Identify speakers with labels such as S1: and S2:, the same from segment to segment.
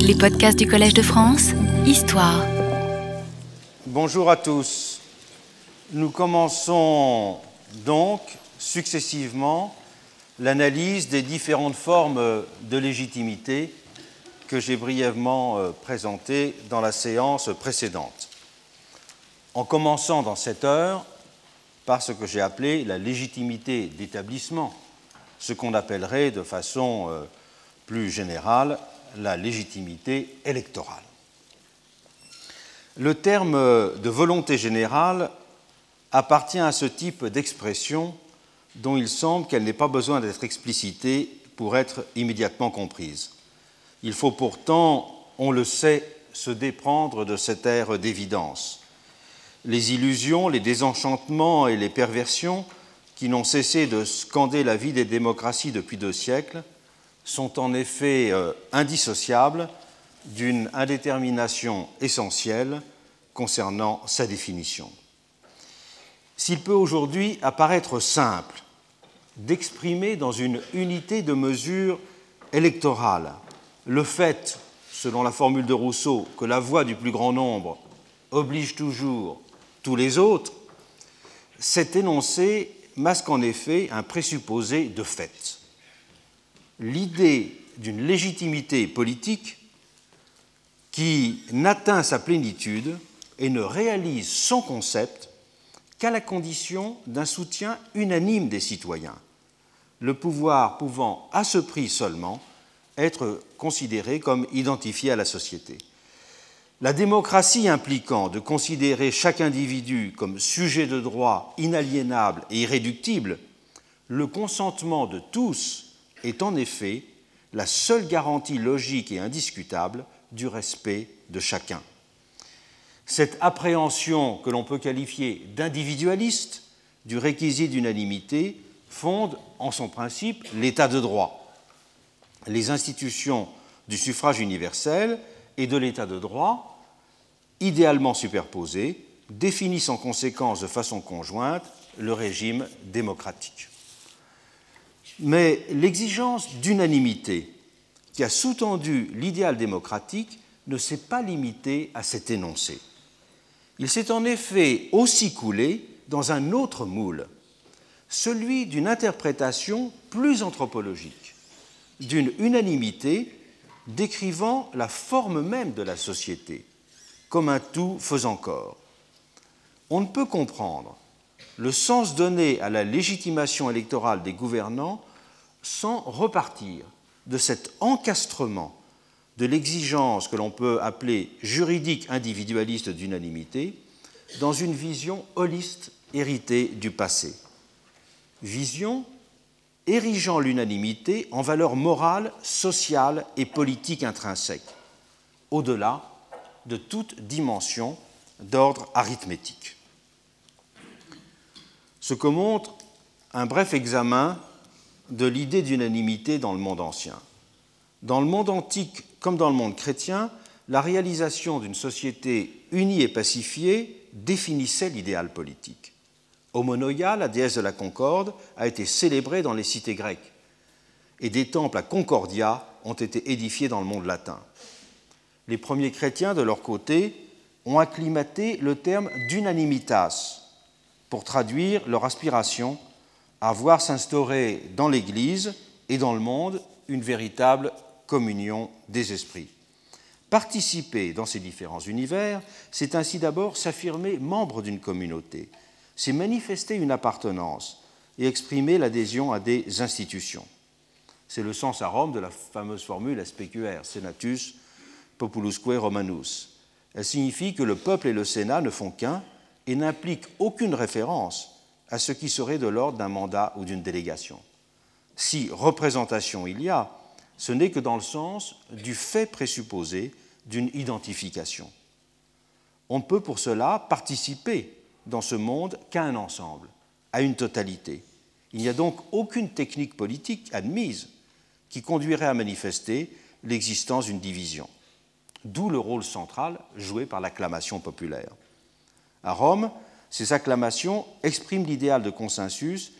S1: Les podcasts du Collège de France, Histoire.
S2: Bonjour à tous. Nous commençons donc successivement l'analyse des différentes formes de légitimité que j'ai brièvement euh, présentées dans la séance précédente. En commençant dans cette heure par ce que j'ai appelé la légitimité d'établissement, ce qu'on appellerait de façon euh, plus générale la légitimité électorale. Le terme de volonté générale appartient à ce type d'expression dont il semble qu'elle n'ait pas besoin d'être explicitée pour être immédiatement comprise. Il faut pourtant, on le sait, se déprendre de cet air d'évidence. Les illusions, les désenchantements et les perversions qui n'ont cessé de scander la vie des démocraties depuis deux siècles sont en effet euh, indissociables d'une indétermination essentielle concernant sa définition. S'il peut aujourd'hui apparaître simple d'exprimer dans une unité de mesure électorale le fait, selon la formule de Rousseau, que la voix du plus grand nombre oblige toujours tous les autres, cet énoncé masque en effet un présupposé de fait l'idée d'une légitimité politique qui n'atteint sa plénitude et ne réalise son concept qu'à la condition d'un soutien unanime des citoyens, le pouvoir pouvant à ce prix seulement être considéré comme identifié à la société. La démocratie impliquant de considérer chaque individu comme sujet de droit inaliénable et irréductible, le consentement de tous est en effet la seule garantie logique et indiscutable du respect de chacun. Cette appréhension que l'on peut qualifier d'individualiste du réquisit d'unanimité fonde en son principe l'état de droit. Les institutions du suffrage universel et de l'état de droit, idéalement superposées, définissent en conséquence de façon conjointe le régime démocratique. Mais l'exigence d'unanimité qui a sous-tendu l'idéal démocratique ne s'est pas limitée à cet énoncé. Il s'est en effet aussi coulé dans un autre moule, celui d'une interprétation plus anthropologique, d'une unanimité décrivant la forme même de la société comme un tout faisant corps. On ne peut comprendre le sens donné à la légitimation électorale des gouvernants sans repartir de cet encastrement de l'exigence que l'on peut appeler juridique individualiste d'unanimité dans une vision holiste héritée du passé. Vision érigeant l'unanimité en valeur morale, sociale et politique intrinsèque, au-delà de toute dimension d'ordre arithmétique ce que montre un bref examen de l'idée d'unanimité dans le monde ancien. Dans le monde antique comme dans le monde chrétien, la réalisation d'une société unie et pacifiée définissait l'idéal politique. Homonoia, la déesse de la concorde, a été célébrée dans les cités grecques et des temples à Concordia ont été édifiés dans le monde latin. Les premiers chrétiens, de leur côté, ont acclimaté le terme d'unanimitas, pour traduire leur aspiration à voir s'instaurer dans l'Église et dans le monde une véritable communion des esprits. Participer dans ces différents univers, c'est ainsi d'abord s'affirmer membre d'une communauté, c'est manifester une appartenance et exprimer l'adhésion à des institutions. C'est le sens à Rome de la fameuse formule SPQR, Senatus Populusque Romanus. Elle signifie que le peuple et le Sénat ne font qu'un et n'implique aucune référence à ce qui serait de l'ordre d'un mandat ou d'une délégation. Si représentation il y a, ce n'est que dans le sens du fait présupposé d'une identification. On ne peut pour cela participer dans ce monde qu'à un ensemble, à une totalité. Il n'y a donc aucune technique politique admise qui conduirait à manifester l'existence d'une division. D'où le rôle central joué par l'acclamation populaire. À Rome, ces acclamations expriment l'idéal de consensus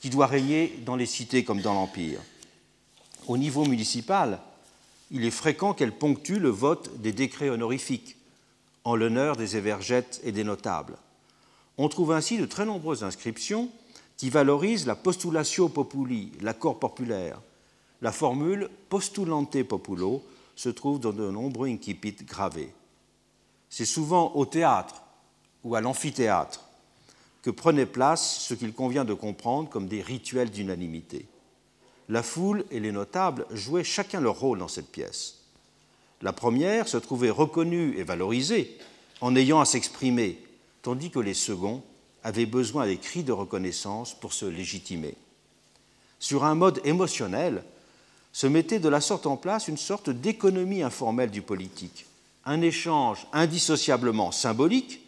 S2: qui doit régner dans les cités comme dans l'Empire. Au niveau municipal, il est fréquent qu'elle ponctue le vote des décrets honorifiques en l'honneur des évergettes et des notables. On trouve ainsi de très nombreuses inscriptions qui valorisent la postulatio populi, l'accord populaire. La formule postulante populo se trouve dans de nombreux incipits gravés. C'est souvent au théâtre ou à l'amphithéâtre que prenait place ce qu'il convient de comprendre comme des rituels d'unanimité. La foule et les notables jouaient chacun leur rôle dans cette pièce. La première se trouvait reconnue et valorisée en ayant à s'exprimer, tandis que les seconds avaient besoin des cris de reconnaissance pour se légitimer. Sur un mode émotionnel, se mettait de la sorte en place une sorte d'économie informelle du politique, un échange indissociablement symbolique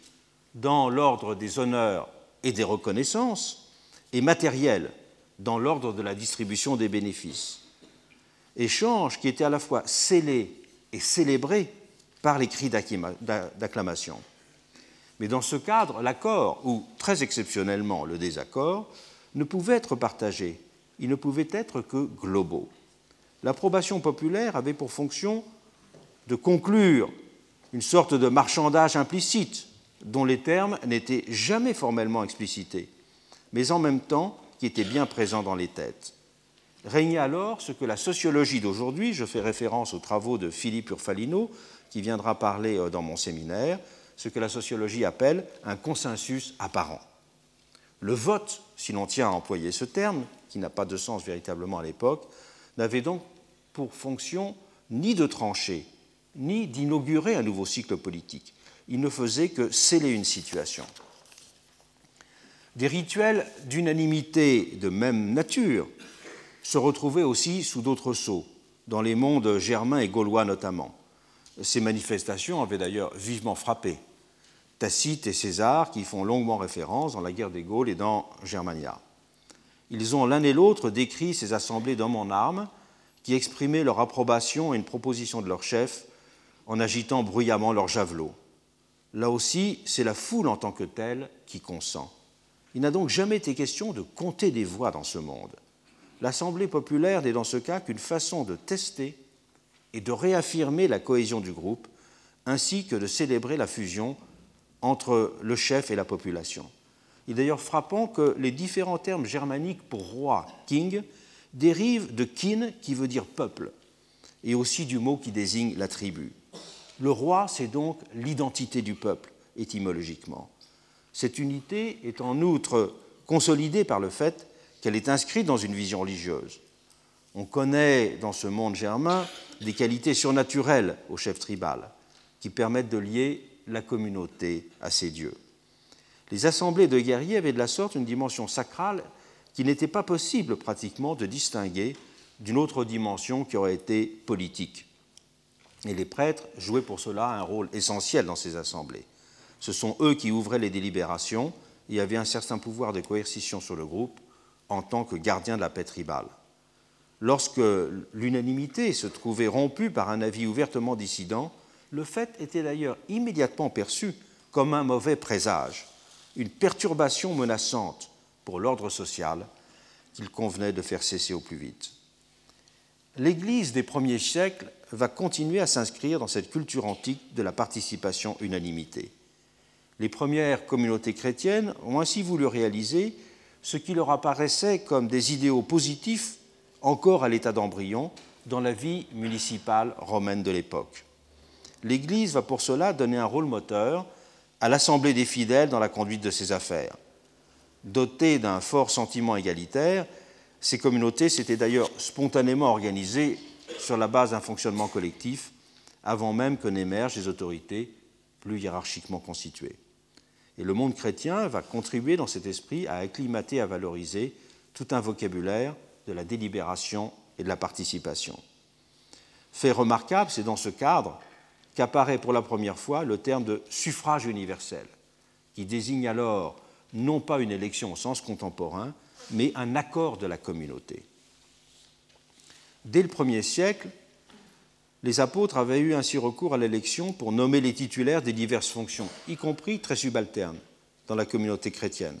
S2: dans l'ordre des honneurs et des reconnaissances, et matériel dans l'ordre de la distribution des bénéfices. Échange qui était à la fois scellé et célébré par les cris d'acclamation. Mais dans ce cadre, l'accord, ou très exceptionnellement le désaccord, ne pouvait être partagé, il ne pouvait être que globaux. L'approbation populaire avait pour fonction de conclure une sorte de marchandage implicite dont les termes n'étaient jamais formellement explicités, mais en même temps qui était bien présent dans les têtes. Régnait alors ce que la sociologie d'aujourd'hui, je fais référence aux travaux de Philippe Urfalino, qui viendra parler euh, dans mon séminaire, ce que la sociologie appelle un consensus apparent. Le vote, si l'on tient à employer ce terme, qui n'a pas de sens véritablement à l'époque, n'avait donc pour fonction ni de trancher, ni d'inaugurer un nouveau cycle politique. Il ne faisait que sceller une situation. Des rituels d'unanimité de même nature se retrouvaient aussi sous d'autres sceaux, dans les mondes germains et gaulois notamment. Ces manifestations avaient d'ailleurs vivement frappé Tacite et César, qui font longuement référence dans la guerre des Gaules et dans Germania. Ils ont l'un et l'autre décrit ces assemblées d'hommes en armes qui exprimaient leur approbation à une proposition de leur chef en agitant bruyamment leurs javelots. Là aussi, c'est la foule en tant que telle qui consent. Il n'a donc jamais été question de compter des voix dans ce monde. L'Assemblée populaire n'est dans ce cas qu'une façon de tester et de réaffirmer la cohésion du groupe, ainsi que de célébrer la fusion entre le chef et la population. Il est d'ailleurs frappant que les différents termes germaniques pour roi, king, dérive de kin, qui veut dire peuple, et aussi du mot qui désigne la tribu. Le roi, c'est donc l'identité du peuple, étymologiquement. Cette unité est en outre consolidée par le fait qu'elle est inscrite dans une vision religieuse. On connaît dans ce monde germain des qualités surnaturelles au chef tribal qui permettent de lier la communauté à ses dieux. Les assemblées de guerriers avaient de la sorte une dimension sacrale qu'il n'était pas possible pratiquement de distinguer d'une autre dimension qui aurait été politique. Et les prêtres jouaient pour cela un rôle essentiel dans ces assemblées. Ce sont eux qui ouvraient les délibérations et avaient un certain pouvoir de coercition sur le groupe en tant que gardiens de la paix tribale. Lorsque l'unanimité se trouvait rompue par un avis ouvertement dissident, le fait était d'ailleurs immédiatement perçu comme un mauvais présage, une perturbation menaçante pour l'ordre social qu'il convenait de faire cesser au plus vite. L'Église des premiers siècles va continuer à s'inscrire dans cette culture antique de la participation unanimité. Les premières communautés chrétiennes ont ainsi voulu réaliser ce qui leur apparaissait comme des idéaux positifs encore à l'état d'embryon dans la vie municipale romaine de l'époque. L'Église va pour cela donner un rôle moteur à l'Assemblée des fidèles dans la conduite de ses affaires. Dotées d'un fort sentiment égalitaire, ces communautés s'étaient d'ailleurs spontanément organisées sur la base d'un fonctionnement collectif avant même que n'émergent les autorités plus hiérarchiquement constituées. Et le monde chrétien va contribuer dans cet esprit à acclimater, à valoriser tout un vocabulaire de la délibération et de la participation. Fait remarquable, c'est dans ce cadre qu'apparaît pour la première fois le terme de suffrage universel, qui désigne alors non pas une élection au sens contemporain, mais un accord de la communauté. Dès le premier siècle, les apôtres avaient eu ainsi recours à l'élection pour nommer les titulaires des diverses fonctions, y compris très subalternes, dans la communauté chrétienne.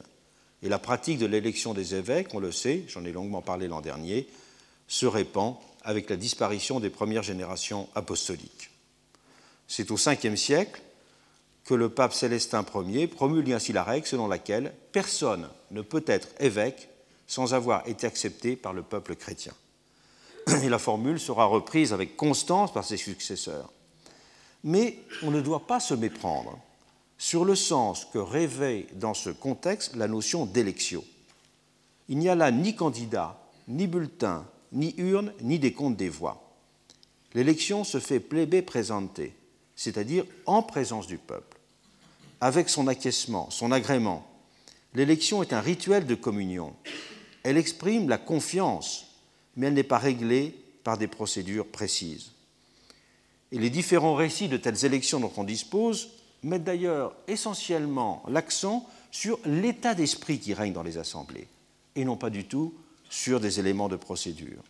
S2: Et la pratique de l'élection des évêques, on le sait, j'en ai longuement parlé l'an dernier, se répand avec la disparition des premières générations apostoliques. C'est au Ve siècle que le pape Célestin Ier promulgue ainsi la règle selon laquelle personne ne peut être évêque sans avoir été accepté par le peuple chrétien. Et la formule sera reprise avec constance par ses successeurs. Mais on ne doit pas se méprendre sur le sens que rêvait dans ce contexte la notion d'élection. Il n'y a là ni candidat, ni bulletin, ni urne, ni décompte des voix. L'élection se fait plébé présenté, c'est-à-dire en présence du peuple, avec son acquiescement, son agrément. L'élection est un rituel de communion. Elle exprime la confiance, mais elle n'est pas réglée par des procédures précises. Et les différents récits de telles élections dont on dispose mettent d'ailleurs essentiellement l'accent sur l'état d'esprit qui règne dans les assemblées, et non pas du tout sur des éléments de procédure.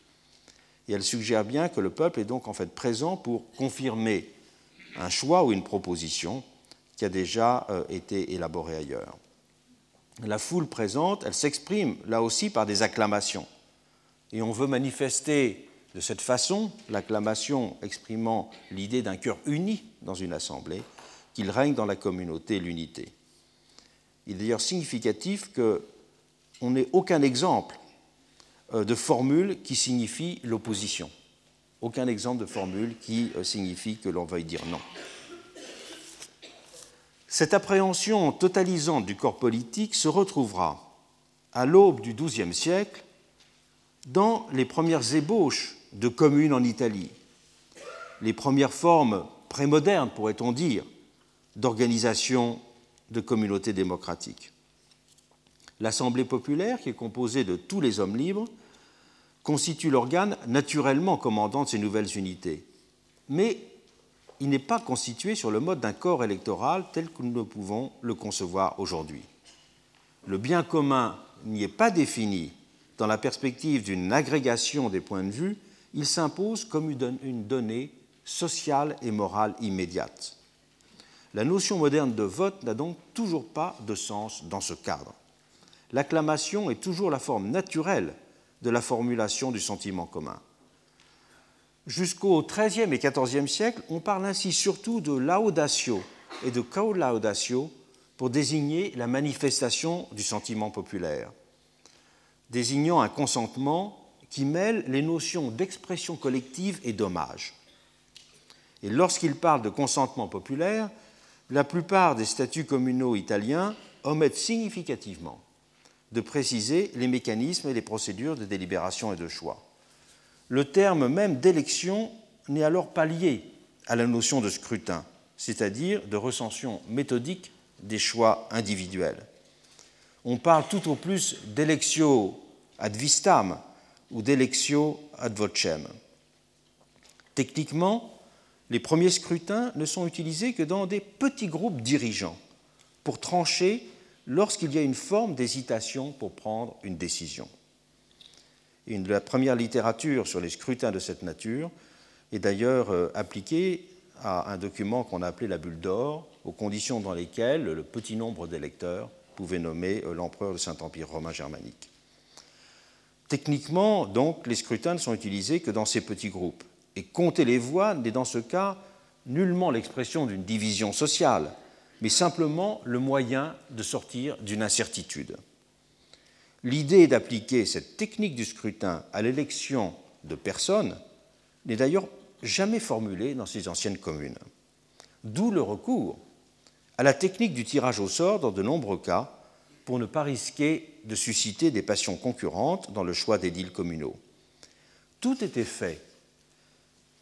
S2: Et elle suggère bien que le peuple est donc en fait présent pour confirmer un choix ou une proposition qui a déjà euh, été élaborée ailleurs. La foule présente, elle s'exprime là aussi par des acclamations. Et on veut manifester de cette façon l'acclamation exprimant l'idée d'un cœur uni dans une assemblée, qu'il règne dans la communauté l'unité. Il est d'ailleurs significatif qu'on n'ait aucun exemple euh, de formule qui signifie l'opposition. Aucun exemple de formule qui euh, signifie que l'on veuille dire non. Cette appréhension totalisante du corps politique se retrouvera à l'aube du XIIe siècle dans les premières ébauches de communes en Italie, les premières formes prémodernes, pourrait-on dire, d'organisation de communautés démocratiques. L'Assemblée populaire, qui est composée de tous les hommes libres, constitue l'organe naturellement commandant de ces nouvelles unités. Mais il n'est pas constitué sur le mode d'un corps électoral tel que nous pouvons le concevoir aujourd'hui. Le bien commun n'y est pas défini dans la perspective d'une agrégation des points de vue, il s'impose comme une donnée sociale et morale immédiate. La notion moderne de vote n'a donc toujours pas de sens dans ce cadre. L'acclamation est toujours la forme naturelle de la formulation du sentiment commun. Jusqu'au XIIIe et XIVe siècle, on parle ainsi surtout de laudatio et de co-laudatio pour désigner la manifestation du sentiment populaire, désignant un consentement qui mêle les notions d'expression collective et d'hommage. Et lorsqu'il parle de consentement populaire, la plupart des statuts communaux italiens omettent significativement de préciser les mécanismes et les procédures de délibération et de choix. Le terme même d'élection n'est alors pas lié à la notion de scrutin, c'est-à-dire de recension méthodique des choix individuels. On parle tout au plus d'électio ad vistam ou d'électio ad vocem. Techniquement, les premiers scrutins ne sont utilisés que dans des petits groupes dirigeants pour trancher lorsqu'il y a une forme d'hésitation pour prendre une décision. Une, la première littérature sur les scrutins de cette nature est d'ailleurs euh, appliquée à un document qu'on a appelé la bulle d'or, aux conditions dans lesquelles le petit nombre d'électeurs pouvait nommer euh, l'empereur du Saint-Empire romain germanique. Techniquement, donc, les scrutins ne sont utilisés que dans ces petits groupes. Et compter les voix n'est dans ce cas nullement l'expression d'une division sociale, mais simplement le moyen de sortir d'une incertitude. L'idée d'appliquer cette technique du scrutin à l'élection de personnes n'est d'ailleurs jamais formulée dans ces anciennes communes. D'où le recours à la technique du tirage au sort dans de nombreux cas pour ne pas risquer de susciter des passions concurrentes dans le choix des deals communaux. Tout était fait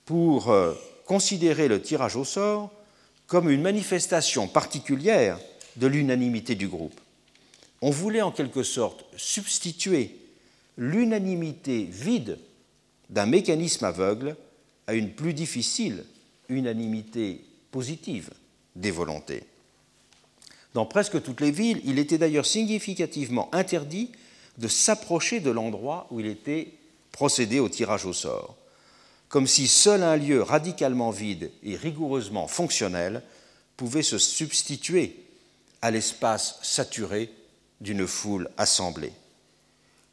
S2: pour euh, considérer le tirage au sort comme une manifestation particulière de l'unanimité du groupe. On voulait en quelque sorte substituer l'unanimité vide d'un mécanisme aveugle à une plus difficile unanimité positive des volontés. Dans presque toutes les villes, il était d'ailleurs significativement interdit de s'approcher de l'endroit où il était procédé au tirage au sort comme si seul un lieu radicalement vide et rigoureusement fonctionnel pouvait se substituer à l'espace saturé d'une foule assemblée.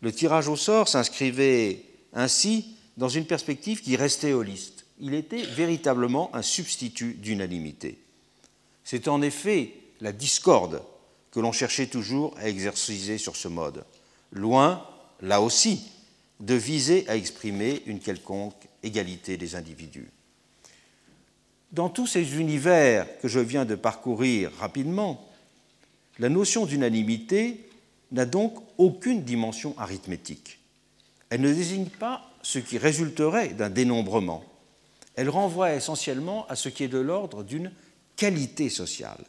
S2: Le tirage au sort s'inscrivait ainsi dans une perspective qui restait holiste. Il était véritablement un substitut d'unanimité. C'est en effet la discorde que l'on cherchait toujours à exerciser sur ce mode, loin, là aussi, de viser à exprimer une quelconque égalité des individus. Dans tous ces univers que je viens de parcourir rapidement, la notion d'unanimité n'a donc aucune dimension arithmétique. Elle ne désigne pas ce qui résulterait d'un dénombrement. Elle renvoie essentiellement à ce qui est de l'ordre d'une qualité sociale.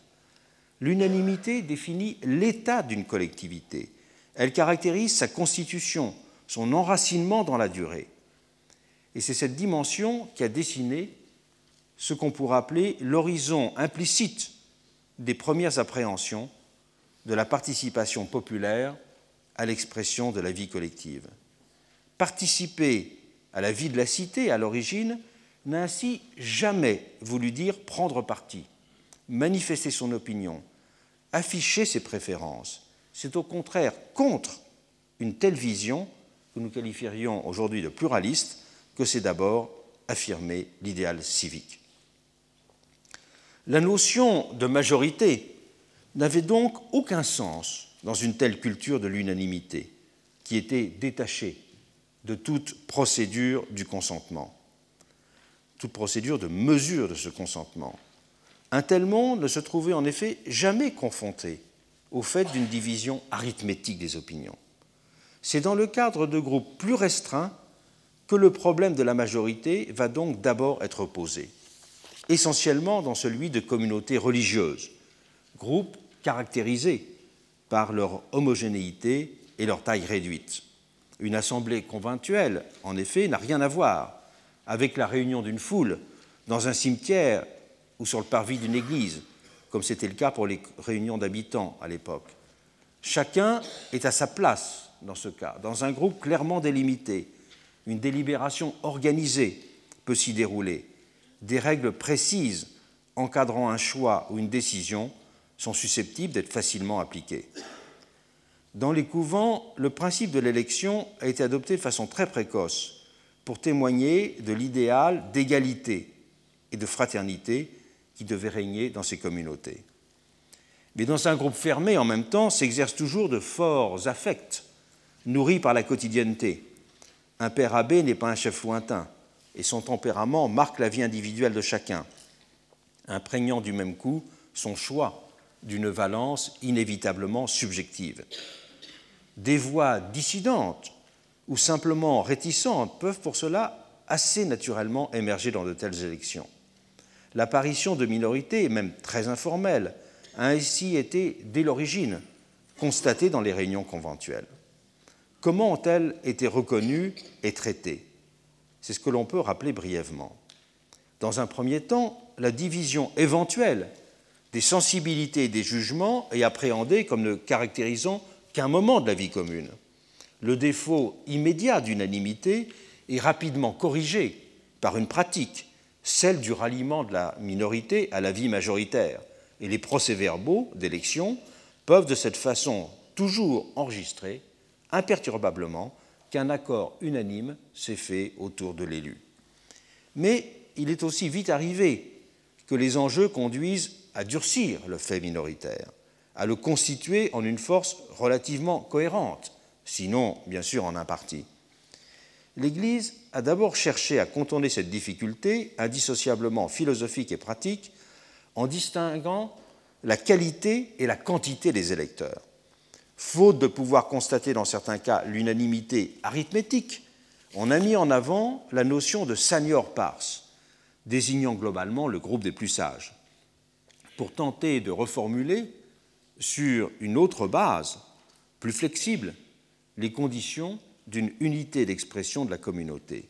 S2: L'unanimité définit l'état d'une collectivité. Elle caractérise sa constitution, son enracinement dans la durée. Et c'est cette dimension qui a dessiné ce qu'on pourrait appeler l'horizon implicite des premières appréhensions de la participation populaire à l'expression de la vie collective. Participer à la vie de la cité à l'origine n'a ainsi jamais voulu dire prendre parti, manifester son opinion, afficher ses préférences. C'est au contraire contre une telle vision que nous qualifierions aujourd'hui de pluraliste que c'est d'abord affirmer l'idéal civique. La notion de majorité n'avait donc aucun sens dans une telle culture de l'unanimité, qui était détachée de toute procédure du consentement, toute procédure de mesure de ce consentement. Un tel monde ne se trouvait en effet jamais confronté au fait d'une division arithmétique des opinions. C'est dans le cadre de groupes plus restreints que le problème de la majorité va donc d'abord être posé, essentiellement dans celui de communautés religieuses, groupes caractérisés par leur homogénéité et leur taille réduite. Une assemblée conventuelle, en effet, n'a rien à voir avec la réunion d'une foule dans un cimetière ou sur le parvis d'une église, comme c'était le cas pour les réunions d'habitants à l'époque. Chacun est à sa place dans ce cas, dans un groupe clairement délimité. Une délibération organisée peut s'y dérouler. Des règles précises encadrant un choix ou une décision sont susceptibles d'être facilement appliquées. Dans les couvents, le principe de l'élection a été adopté de façon très précoce pour témoigner de l'idéal d'égalité et de fraternité qui devait régner dans ces communautés. Mais dans un groupe fermé, en même temps, s'exercent toujours de forts affects, nourris par la quotidienneté. Un père abbé n'est pas un chef lointain, et son tempérament marque la vie individuelle de chacun, imprégnant du même coup son choix d'une valence inévitablement subjective. Des voix dissidentes ou simplement réticentes peuvent pour cela assez naturellement émerger dans de telles élections. L'apparition de minorités, même très informelles, a ainsi été dès l'origine constatée dans les réunions conventuelles. Comment ont-elles été reconnues et traitées? C'est ce que l'on peut rappeler brièvement. Dans un premier temps, la division éventuelle des sensibilités et des jugements est appréhendée comme ne caractérisant qu'un moment de la vie commune. Le défaut immédiat d'unanimité est rapidement corrigé par une pratique, celle du ralliement de la minorité à la vie majoritaire. Et les procès-verbaux d'élection peuvent de cette façon toujours enregistrer imperturbablement qu'un accord unanime s'est fait autour de l'élu. Mais il est aussi vite arrivé que les enjeux conduisent à durcir le fait minoritaire, à le constituer en une force relativement cohérente, sinon bien sûr en un parti. L'Église a d'abord cherché à contourner cette difficulté indissociablement philosophique et pratique en distinguant la qualité et la quantité des électeurs. Faute de pouvoir constater dans certains cas l'unanimité arithmétique, on a mis en avant la notion de senior pars, désignant globalement le groupe des plus sages pour tenter de reformuler sur une autre base, plus flexible, les conditions d'une unité d'expression de la communauté.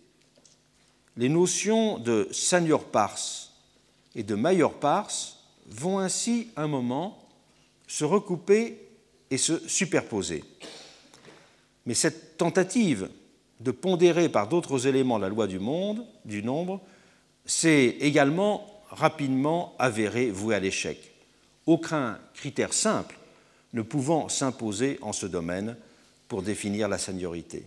S2: Les notions de senior pars et de major pars vont ainsi un moment se recouper et se superposer. Mais cette tentative de pondérer par d'autres éléments la loi du monde, du nombre, s'est également rapidement avéré voué à l'échec, aucun critère simple ne pouvant s'imposer en ce domaine pour définir la seniorité.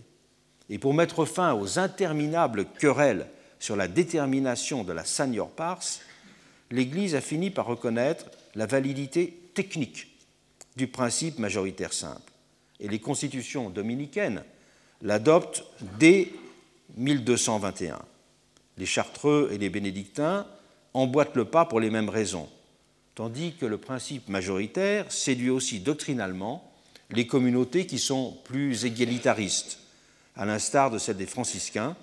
S2: Et pour mettre fin aux interminables querelles sur la détermination de la senior pars, l'Église a fini par reconnaître la validité technique du principe majoritaire simple. Et les constitutions dominicaines l'adoptent dès 1221. Les chartreux et les bénédictins emboîtent le pas pour les mêmes raisons, tandis que le principe majoritaire séduit aussi doctrinalement les communautés qui sont plus égalitaristes, à l'instar de celle des franciscains,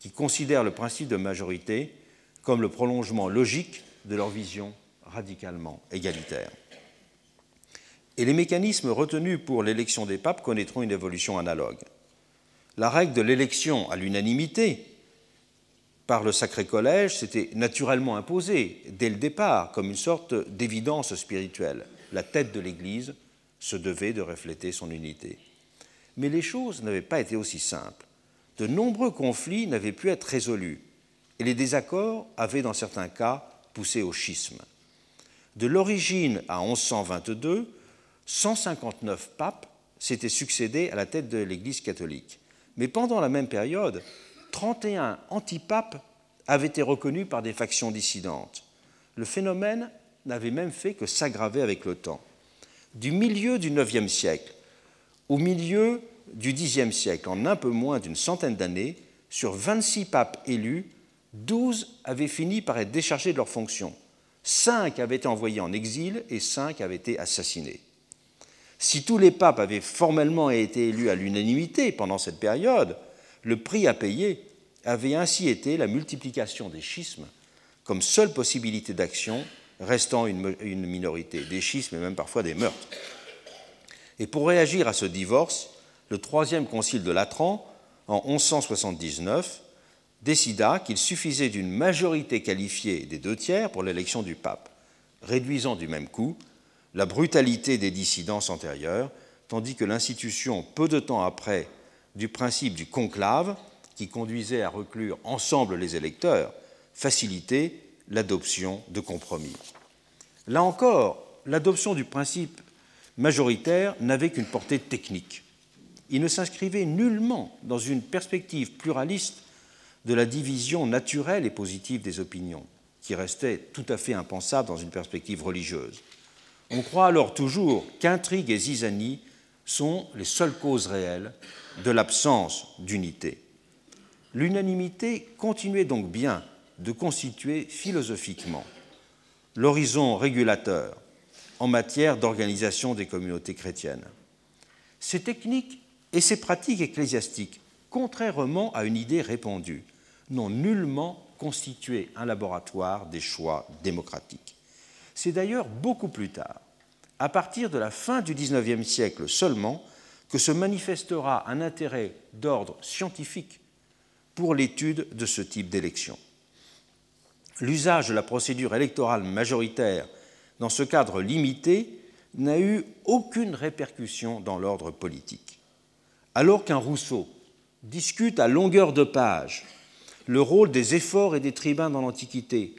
S2: qui considèrent le principe de majorité comme le prolongement logique de leur vision radicalement égalitaire. Et les mécanismes retenus pour l'élection des papes connaîtront une évolution analogue. La règle de l'élection à l'unanimité par le Sacré Collège s'était naturellement imposée dès le départ comme une sorte d'évidence spirituelle. La tête de l'Église se devait de refléter son unité. Mais les choses n'avaient pas été aussi simples. De nombreux conflits n'avaient pu être résolus et les désaccords avaient dans certains cas poussé au schisme. De l'origine à 1122, 159 papes s'étaient succédés à la tête de l'Église catholique. Mais pendant la même période, 31 antipapes avaient été reconnus par des factions dissidentes. Le phénomène n'avait même fait que s'aggraver avec le temps. Du milieu du IXe siècle au milieu du Xe siècle, en un peu moins d'une centaine d'années, sur 26 papes élus, 12 avaient fini par être déchargés de leurs fonctions. 5 avaient été envoyés en exil et 5 avaient été assassinés. Si tous les papes avaient formellement été élus à l'unanimité pendant cette période, le prix à payer avait ainsi été la multiplication des schismes comme seule possibilité d'action restant une, minorité, des schismes et même parfois des meurtres. Et pour réagir à ce divorce, le troisième concile de Latran, en 1179, décida qu'il suffisait d'une majorité qualifiée des deux tiers pour l'élection du pape, réduisant du même coup la brutalité des dissidences antérieures, tandis que l'institution, peu de temps après, du principe du conclave, qui conduisait à reclure ensemble les électeurs, facilitait l'adoption de compromis. Là encore, l'adoption du principe majoritaire n'avait qu'une portée technique. Il ne s'inscrivait nullement dans une perspective pluraliste de la division naturelle et positive des opinions, qui restait tout à fait impensable dans une perspective religieuse. On croit alors toujours qu'intrigue et zizanie sont les seules causes réelles de l'absence d'unité. L'unanimité continuait donc bien de constituer philosophiquement l'horizon régulateur en matière d'organisation des communautés chrétiennes. Ces techniques et ces pratiques ecclésiastiques, contrairement à une idée répandue, n'ont nullement constitué un laboratoire des choix démocratiques. C'est d'ailleurs beaucoup plus tard, à partir de la fin du XIXe siècle seulement, que se manifestera un intérêt d'ordre scientifique pour l'étude de ce type d'élection. L'usage de la procédure électorale majoritaire dans ce cadre limité n'a eu aucune répercussion dans l'ordre politique. Alors qu'un Rousseau discute à longueur de page le rôle des efforts et des tribuns dans l'Antiquité,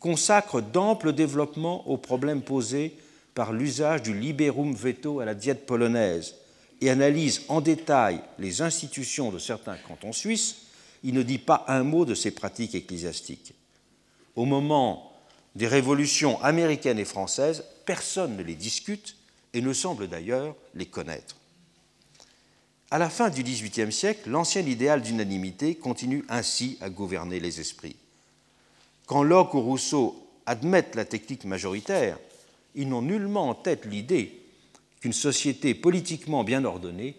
S2: consacre d'amples développements aux problèmes posés par l'usage du liberum veto à la diète polonaise et analyse en détail les institutions de certains cantons suisses, il ne dit pas un mot de ces pratiques ecclésiastiques. Au moment des révolutions américaines et françaises, personne ne les discute et ne semble d'ailleurs les connaître. À la fin du XVIIIe siècle, l'ancien idéal d'unanimité continue ainsi à gouverner les esprits. Quand Locke ou Rousseau admettent la technique majoritaire, ils n'ont nullement en tête l'idée qu'une société politiquement bien ordonnée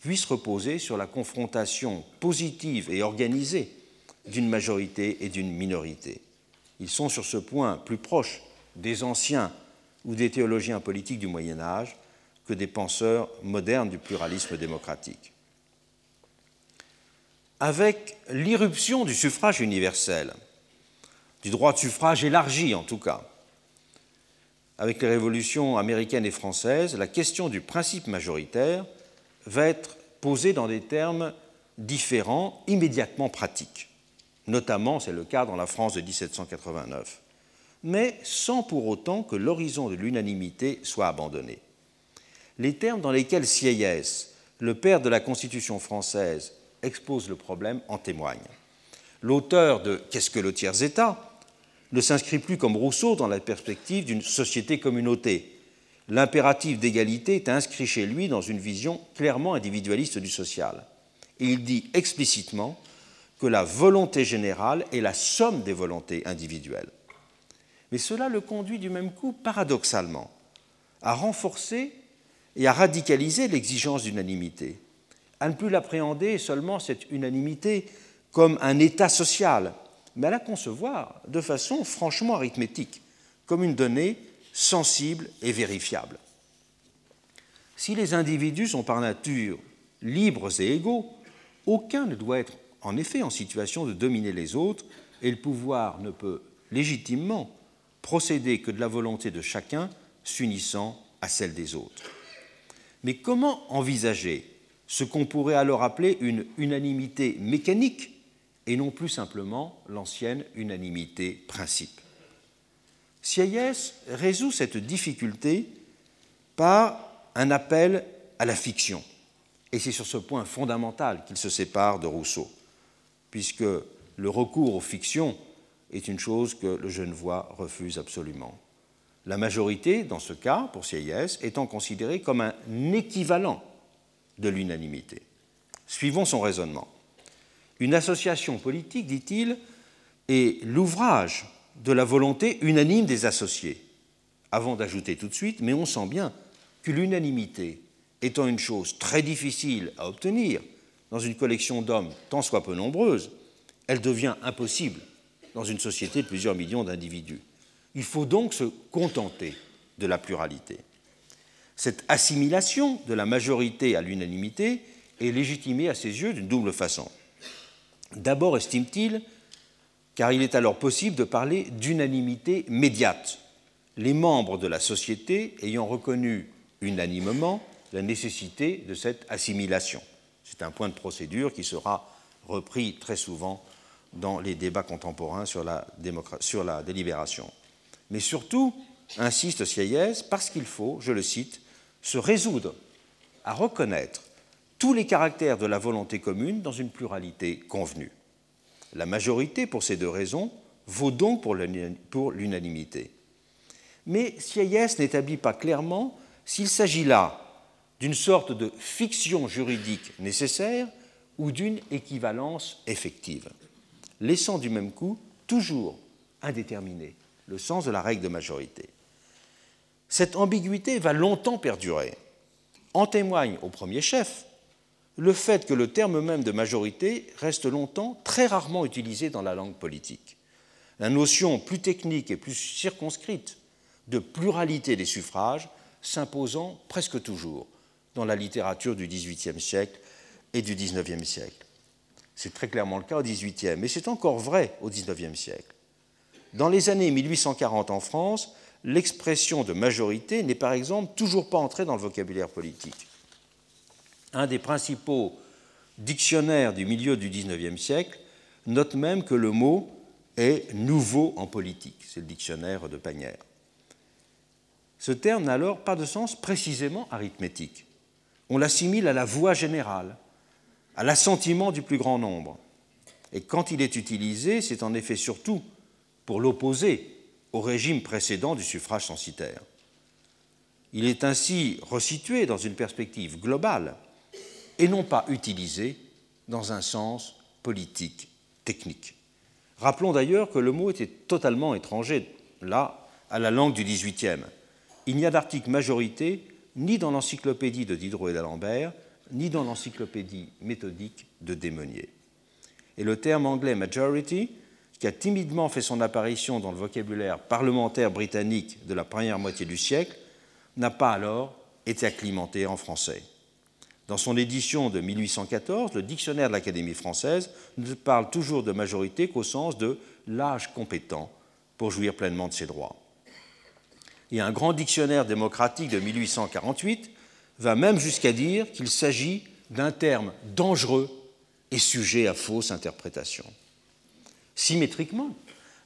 S2: puisse reposer sur la confrontation positive et organisée d'une majorité et d'une minorité. Ils sont sur ce point plus proches des anciens ou des théologiens politiques du Moyen Âge que des penseurs modernes du pluralisme démocratique. Avec l'irruption du suffrage universel, du droit de suffrage élargi en tout cas, avec les révolutions américaines et françaises, la question du principe majoritaire va être posée dans des termes différents, immédiatement pratiques. Notamment, c'est le cas dans la France de 1789, mais sans pour autant que l'horizon de l'unanimité soit abandonné les termes dans lesquels Sieyès, le père de la Constitution française, expose le problème en témoigne. L'auteur de Qu'est-ce que le tiers-État? ne s'inscrit plus comme Rousseau dans la perspective d'une société-communauté. L'impératif d'égalité est inscrit chez lui dans une vision clairement individualiste du social. Et il dit explicitement que la volonté générale est la somme des volontés individuelles. Mais cela le conduit du même coup, paradoxalement, à renforcer et à radicaliser l'exigence d'unanimité, à ne plus l'appréhender seulement cette unanimité comme un état social, mais à la concevoir de façon franchement arithmétique, comme une donnée sensible et vérifiable. Si les individus sont par nature libres et égaux, aucun ne doit être en effet en situation de dominer les autres, et le pouvoir ne peut légitimement procéder que de la volonté de chacun s'unissant à celle des autres. Mais comment envisager ce qu'on pourrait alors appeler une unanimité mécanique et non plus simplement l'ancienne unanimité principe? Sieyès résout cette difficulté par un appel à la fiction. Et c'est sur ce point fondamental qu'il se sépare de Rousseau, puisque le recours aux fictions est une chose que le Genevois refuse absolument. La majorité, dans ce cas, pour Sieyès, étant considérée comme un équivalent de l'unanimité. Suivons son raisonnement. Une association politique, dit-il, est l'ouvrage de la volonté unanime des associés. Avant d'ajouter tout de suite, mais on sent bien que l'unanimité étant une chose très difficile à obtenir dans une collection d'hommes tant soit peu nombreuse, elle devient impossible dans une société de plusieurs millions d'individus. Il faut donc se contenter de la pluralité. Cette assimilation de la majorité à l'unanimité est légitimée à ses yeux d'une double façon. D'abord, estime-t-il, car il est alors possible de parler d'unanimité médiate, les membres de la société ayant reconnu unanimement la nécessité de cette assimilation. C'est un point de procédure qui sera repris très souvent dans les débats contemporains sur la, délibération. Mais surtout, insiste Sieyès, parce qu'il faut, je le cite, se résoudre à reconnaître tous les caractères de la volonté commune dans une pluralité convenue. La majorité, pour ces deux raisons, vaut donc pour l'unanimité. Mais Sieyès n'établit pas clairement s'il s'agit là d'une sorte de fiction juridique nécessaire ou d'une équivalence effective laissant du même coup toujours indéterminé le sens de la règle de majorité. Cette ambiguïté va longtemps perdurer. En témoigne au premier chef le fait que le terme même de majorité reste longtemps très rarement utilisé dans la langue politique. La notion plus technique et plus circonscrite de pluralité des suffrages s'imposant presque toujours dans la littérature du XVIIIe siècle et du XIXe siècle. C'est très clairement le cas au XVIIIe, mais c'est encore vrai au XIXe siècle. Dans les années 1840 en France, l'expression de majorité n'est par exemple toujours pas entrée dans le vocabulaire politique. Un des principaux dictionnaires du milieu du XIXe siècle note même que le mot est nouveau en politique. C'est le dictionnaire de Pagnière. Ce terme n'a alors pas de sens précisément arithmétique. On l'assimile à la voix générale, à l'assentiment du plus grand nombre. Et quand il est utilisé, c'est en effet surtout pour l'opposer au régime précédent du suffrage censitaire. Il est ainsi resitué dans une perspective globale et non pas utilisé dans un sens politique, technique. Rappelons d'ailleurs que le mot était totalement étranger, là, à la langue du XVIIIe. Il n'y a d'article majorité ni dans l'encyclopédie de Diderot et d'Alembert, ni dans l'encyclopédie méthodique de Démonier. Et le terme anglais majority, qui a timidement fait son apparition dans le vocabulaire parlementaire britannique de la première moitié du siècle, n'a pas alors été acclimaté en français. Dans son édition de 1814, le dictionnaire de l'Académie française ne parle toujours de majorité qu'au sens de l'âge compétent pour jouir pleinement de ses droits. Et un grand dictionnaire démocratique de 1848 va même jusqu'à dire qu'il s'agit d'un terme dangereux et sujet à fausse interprétation. Symétriquement,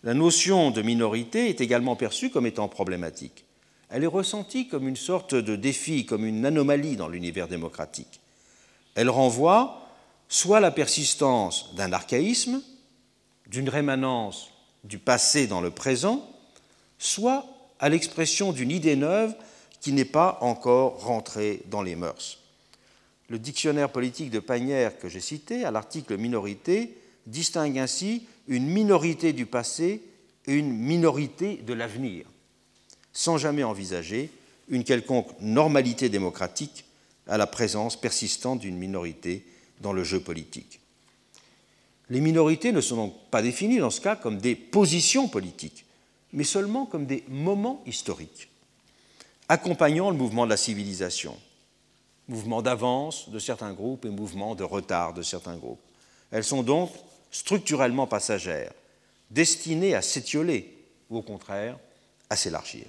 S2: la notion de minorité est également perçue comme étant problématique. Elle est ressentie comme une sorte de défi, comme une anomalie dans l'univers démocratique. Elle renvoie, soit la persistance d'un archaïsme, d'une rémanence du passé dans le présent, soit à l'expression d'une idée neuve qui n'est pas encore rentrée dans les mœurs. Le dictionnaire politique de Pagnière que j'ai cité, à l'article minorité, distingue ainsi une minorité du passé et une minorité de l'avenir, sans jamais envisager une quelconque normalité démocratique à la présence persistante d'une minorité dans le jeu politique. Les minorités ne sont donc pas définies dans ce cas comme des positions politiques, mais seulement comme des moments historiques, accompagnant le mouvement de la civilisation, mouvement d'avance de certains groupes et mouvement de retard de certains groupes. Elles sont donc structurellement passagères, destinées à s'étioler ou au contraire à s'élargir.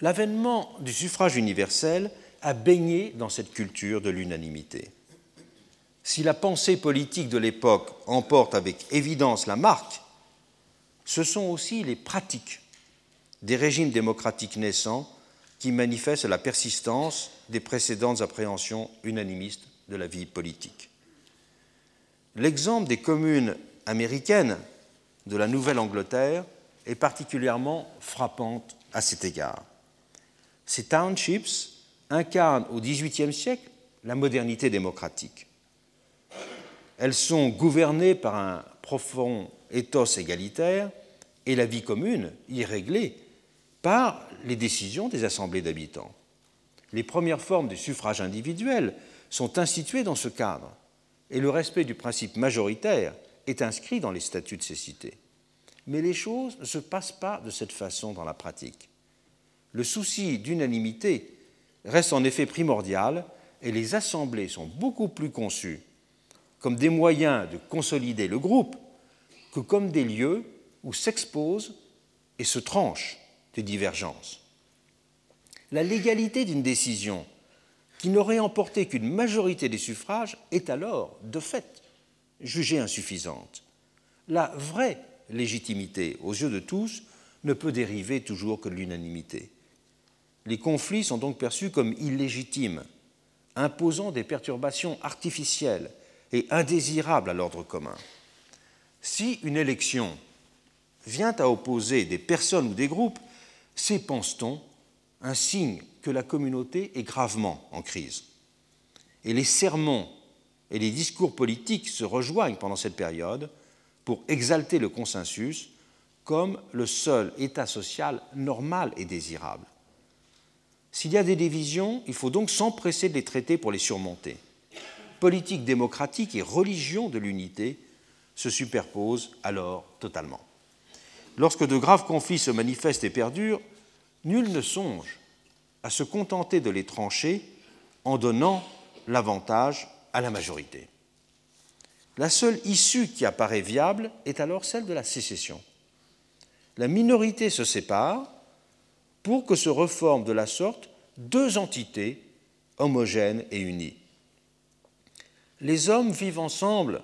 S2: L'avènement du suffrage universel a baigné dans cette culture de l'unanimité. Si la pensée politique de l'époque emporte avec évidence la marque, ce sont aussi les pratiques des régimes démocratiques naissants qui manifestent la persistance des précédentes appréhensions unanimistes de la vie politique. L'exemple des communes américaines de la Nouvelle-Angleterre est particulièrement frappant à cet égard. Ces townships incarnent au XVIIIe siècle la modernité démocratique. Elles sont gouvernées par un profond ethos égalitaire et la vie commune y réglée par les décisions des assemblées d'habitants. Les premières formes du suffrage individuel sont instituées dans ce cadre et le respect du principe majoritaire est inscrit dans les statuts de ces cités. Mais les choses ne se passent pas de cette façon dans la pratique. Le souci d'unanimité reste en effet primordial et les assemblées sont beaucoup plus conçues comme des moyens de consolider le groupe que comme des lieux où s'exposent et se tranchent des divergences. La légalité d'une décision qui n'aurait emporté qu'une majorité des suffrages est alors, de fait, jugée insuffisante. La vraie légitimité, aux yeux de tous, ne peut dériver toujours que de l'unanimité. Les conflits sont donc perçus comme illégitimes, imposant des perturbations artificielles et indésirables à l'ordre commun. Si une élection vient à opposer des personnes ou des groupes, c'est, pense-t-on, un signe que la communauté est gravement en crise. Et les sermons et les discours politiques se rejoignent pendant cette période pour exalter le consensus comme le seul état social normal et désirable. S'il y a des divisions, il faut donc s'empresser de les traiter pour les surmonter. Politique démocratique et religion de l'unité se superposent alors totalement. Lorsque de graves conflits se manifestent et perdurent, nul ne songe à se contenter de les trancher en donnant l'avantage à la majorité. La seule issue qui apparaît viable est alors celle de la sécession. La minorité se sépare pour que se reforment de la sorte deux entités homogènes et unies. Les hommes vivent ensemble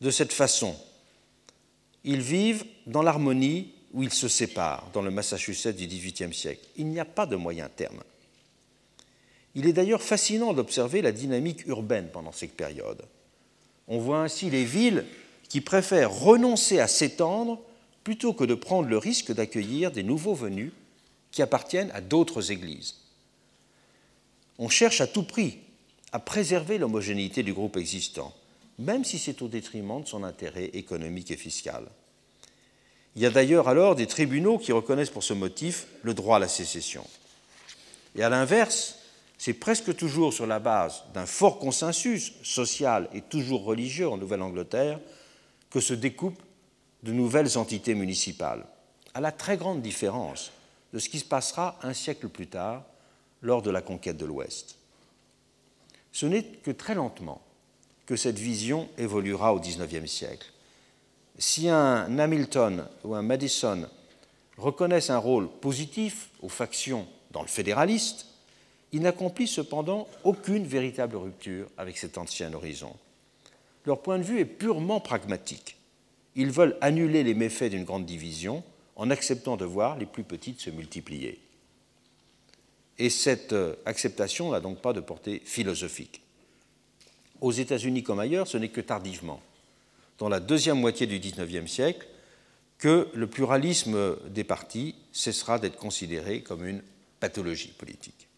S2: de cette façon. Ils vivent dans l'harmonie où ils se séparent, dans le Massachusetts du XVIIIe siècle. Il n'y a pas de moyen terme. Il est d'ailleurs fascinant d'observer la dynamique urbaine pendant cette période. On voit ainsi les villes qui préfèrent renoncer à s'étendre plutôt que de prendre le risque d'accueillir des nouveaux venus qui appartiennent à d'autres églises. On cherche à tout prix à préserver l'homogénéité du groupe existant, même si c'est au détriment de son intérêt économique et fiscal. Il y a d'ailleurs alors des tribunaux qui reconnaissent pour ce motif le droit à la sécession. Et à l'inverse, c'est presque toujours sur la base d'un fort consensus social et toujours religieux en Nouvelle-Angleterre que se découpent de nouvelles entités municipales, à la très grande différence de ce qui se passera un siècle plus tard lors de la conquête de l'Ouest. Ce n'est que très lentement que cette vision évoluera au XIXe siècle. Si un Hamilton ou un Madison reconnaissent un rôle positif aux factions dans le fédéraliste, ils n'accomplissent cependant aucune véritable rupture avec cet ancien horizon. Leur point de vue est purement pragmatique. Ils veulent annuler les méfaits d'une grande division en acceptant de voir les plus petites se multiplier. Et cette euh, acceptation n'a donc pas de portée philosophique. aux États-Unis comme ailleurs, ce n'est que tardivement, dans la deuxième moitié du XIXe siècle, que le pluralisme des partis cessera d'être considéré comme une pathologie politique.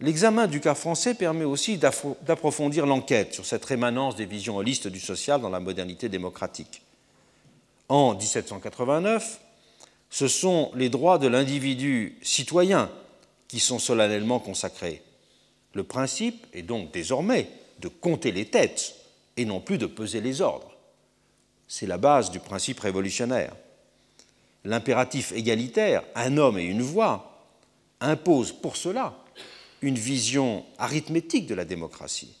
S2: L'examen du cas français permet aussi d'approfondir l'enquête sur cette rémanence des visions holistes du social dans la modernité démocratique. En 1789, ce sont les droits de l'individu citoyen qui sont solennellement consacrés. Le principe est donc désormais de compter les têtes et non plus de peser les ordres. C'est la base du principe révolutionnaire. L'impératif égalitaire, un homme et une voix, impose pour cela une vision arithmétique de la démocratie,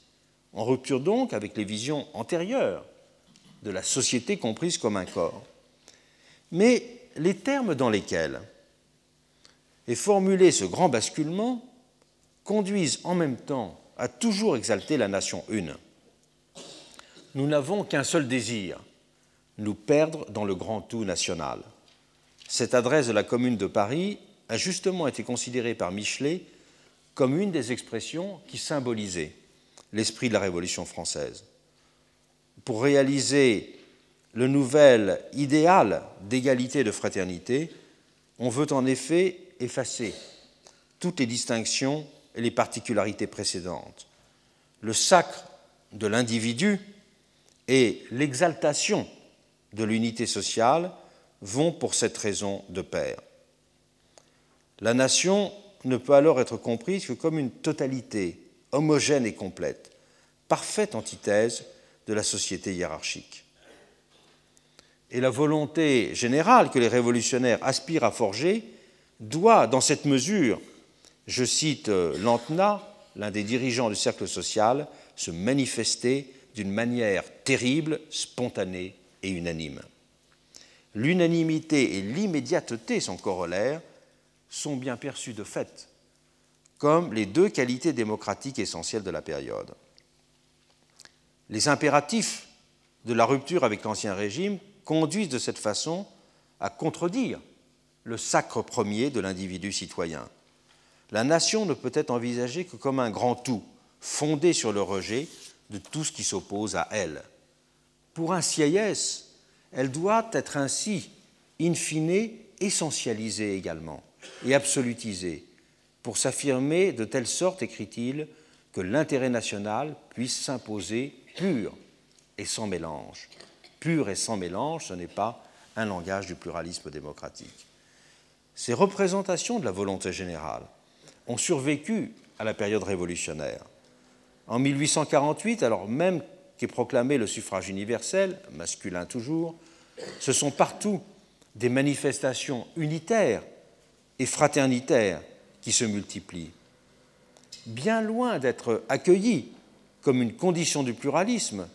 S2: en rupture donc avec les visions antérieures de la société comprise comme un corps. Mais les termes dans lesquels est formulé ce grand basculement conduisent en même temps à toujours exalter la nation une. Nous n'avons qu'un seul désir, nous perdre dans le grand tout national. Cette adresse de la Commune de Paris a justement été considérée par Michelet comme une des expressions qui symbolisait l'esprit de la Révolution française. Pour réaliser le nouvel idéal d'égalité et de fraternité, on veut en effet effacer toutes les distinctions et les particularités précédentes. Le sacre de l'individu et l'exaltation de l'unité sociale vont pour cette raison de pair. La nation ne peut alors être comprise que comme une totalité homogène et complète, parfaite antithèse de la société hiérarchique. Et la volonté générale que les révolutionnaires aspirent à forger doit, dans cette mesure, je cite euh, Lantena, l'un des dirigeants du cercle social, se manifester d'une manière terrible, spontanée et unanime. L'unanimité et l'immédiateté, son corollaire, sont bien perçus de fait comme les deux qualités démocratiques essentielles de la période. Les impératifs de la rupture avec l'Ancien Régime conduisent de cette façon à contredire le sacre premier de l'individu citoyen. La nation ne peut être envisagée que comme un grand tout, fondé sur le rejet de tout ce qui s'oppose à elle. Pour un sieyès, elle doit être ainsi, in fine, essentialisée également et absolutisée, pour s'affirmer de telle sorte, écrit-il, que l'intérêt national puisse s'imposer pur et sans mélange. Pur et sans mélange, ce n'est pas un langage du pluralisme démocratique. Ces représentations de la volonté générale ont survécu à la période révolutionnaire. En 1848, alors même qu'est proclamé le suffrage universel, masculin toujours, ce sont partout des manifestations unitaires et fraternitaires qui se multiplient. Bien loin d'être accueillis comme une condition du pluralisme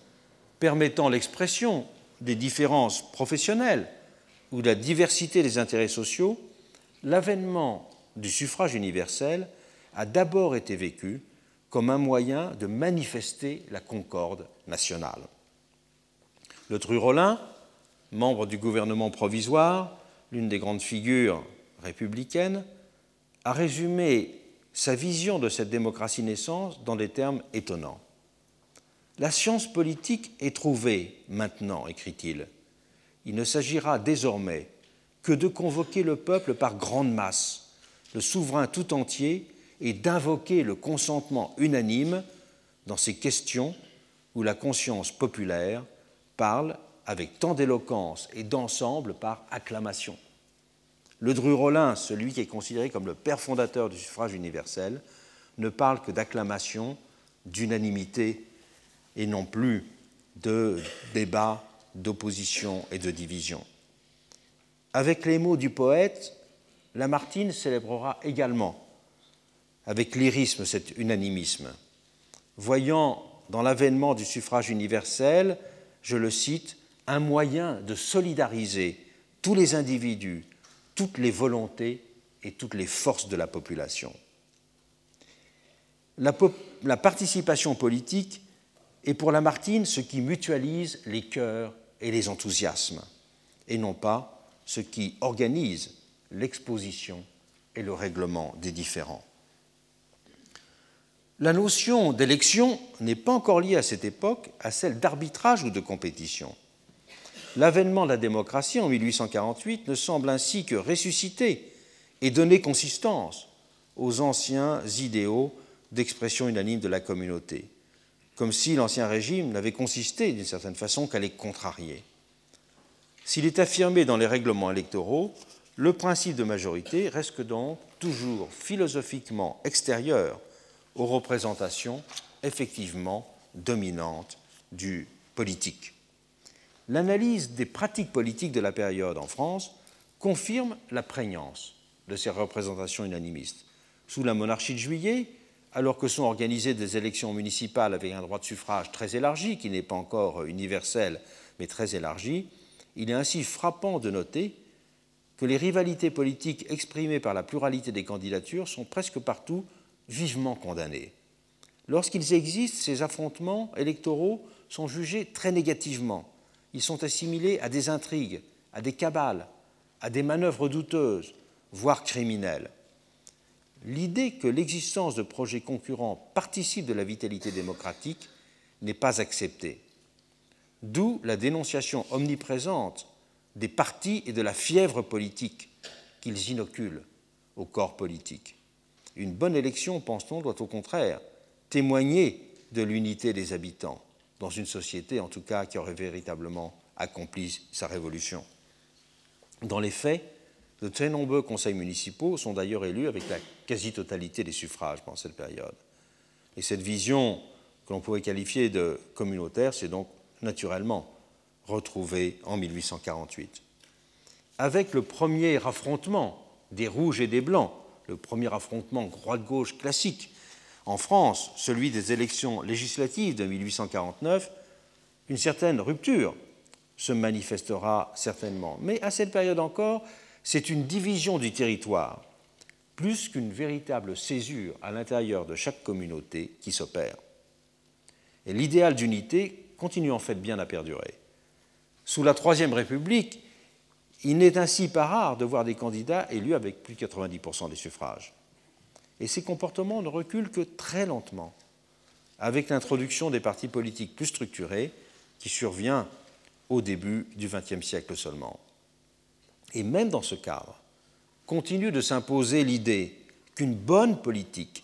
S2: permettant l'expression des différences professionnelles ou de la diversité des intérêts sociaux, l'avènement du suffrage universel a d'abord été vécu comme un moyen de manifester la concorde nationale. Le Tru-Rollin, membre du gouvernement provisoire, l'une des grandes figures républicaines, a résumé sa vision de cette démocratie naissance dans des termes étonnants. La science politique est trouvée maintenant, écrit-il. Il ne s'agira désormais que de convoquer le peuple par grande masse, le souverain tout entier, et d'invoquer le consentement unanime dans ces questions où la conscience populaire parle avec tant d'éloquence et d'ensemble par acclamation. Le Dru-Rollin, celui qui est considéré comme le père fondateur du suffrage universel, ne parle que d'acclamation, d'unanimité et non plus de débat, d'opposition et de division. Avec les mots du poète, Lamartine célébrera également avec lyrisme cet unanimisme, voyant dans l'avènement du suffrage universel, je le cite, un moyen de solidariser tous les individus, toutes les volontés et toutes les forces de la population. La, la participation politique est pour Lamartine ce qui mutualise les cœurs et les enthousiasmes, et non pas ce qui organise l'exposition et le règlement des différends. La notion d'élection n'est pas encore liée à cette époque à celle d'arbitrage ou de compétition. L'avènement de la démocratie en 1848 ne semble ainsi que ressusciter et donner consistance aux anciens idéaux d'expression unanime de la communauté, comme si l'ancien régime n'avait consisté d'une certaine façon qu'à les contrarier. S'il est affirmé dans les règlements électoraux, le principe de majorité reste donc toujours philosophiquement extérieur aux représentations effectivement dominantes du politique. L'analyse des pratiques politiques de la période en France confirme la prégnance de ces représentations unanimistes. Sous la monarchie de juillet, alors que sont organisées des élections municipales avec un droit de suffrage très élargi, qui n'est pas encore universel, mais très élargi, il est ainsi frappant de noter que les rivalités politiques exprimées par la pluralité des candidatures sont presque partout vivement condamnées. Lorsqu'ils existent, ces affrontements électoraux sont jugés très négativement. Ils sont assimilés à des intrigues, à des cabales, à des manœuvres douteuses, voire criminelles. L'idée que l'existence de projets concurrents participe de la vitalité démocratique n'est pas acceptée. D'où la dénonciation omniprésente des partis et de la fièvre politique qu'ils inoculent au corps politique. Une bonne élection, pense-t-on, doit au contraire témoigner de l'unité des habitants, dans une société en tout cas qui aurait véritablement accompli sa révolution. Dans les faits, de très nombreux conseils municipaux sont d'ailleurs élus avec la quasi-totalité des suffrages pendant cette période. Et cette vision que l'on pourrait qualifier de communautaire s'est donc naturellement retrouvé en 1848. Avec le premier affrontement des rouges et des blancs, le premier affrontement droite-gauche classique en France, celui des élections législatives de 1849, une certaine rupture se manifestera certainement. Mais à cette période encore, c'est une division du territoire, plus qu'une véritable césure à l'intérieur de chaque communauté qui s'opère. Et l'idéal d'unité continue en fait bien à perdurer. Sous la Troisième République, il n'est ainsi pas rare de voir des candidats élus avec plus de 90% des suffrages. Et ces comportements ne reculent que très lentement, avec l'introduction des partis politiques plus structurés qui survient au début du XXe siècle seulement. Et même dans ce cadre, continue de s'imposer l'idée qu'une bonne politique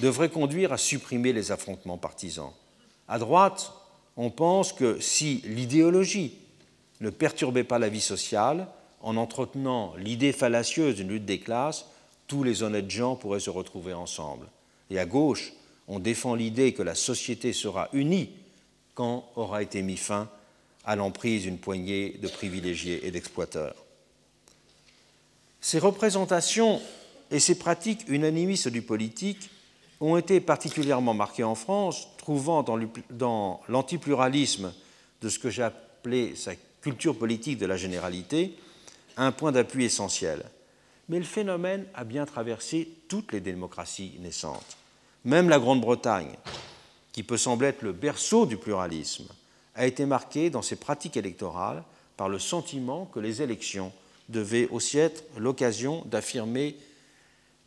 S2: devrait conduire à supprimer les affrontements partisans. À droite, on pense que si l'idéologie ne perturbait pas la vie sociale, en entretenant l'idée fallacieuse d'une lutte des classes, tous les honnêtes gens pourraient se retrouver ensemble. Et à gauche, on défend l'idée que la société sera unie quand aura été mis fin à l'emprise d'une poignée de privilégiés et d'exploiteurs. Ces représentations et ces pratiques unanimistes du politique ont été particulièrement marquées en France, trouvant dans l'antipluralisme de ce que j'ai appelé sa culture politique de la généralité un point d'appui essentiel. Mais le phénomène a bien traversé toutes les démocraties naissantes. Même la Grande-Bretagne, qui peut sembler être le berceau du pluralisme, a été marquée dans ses pratiques électorales par le sentiment que les élections devaient aussi être l'occasion d'affirmer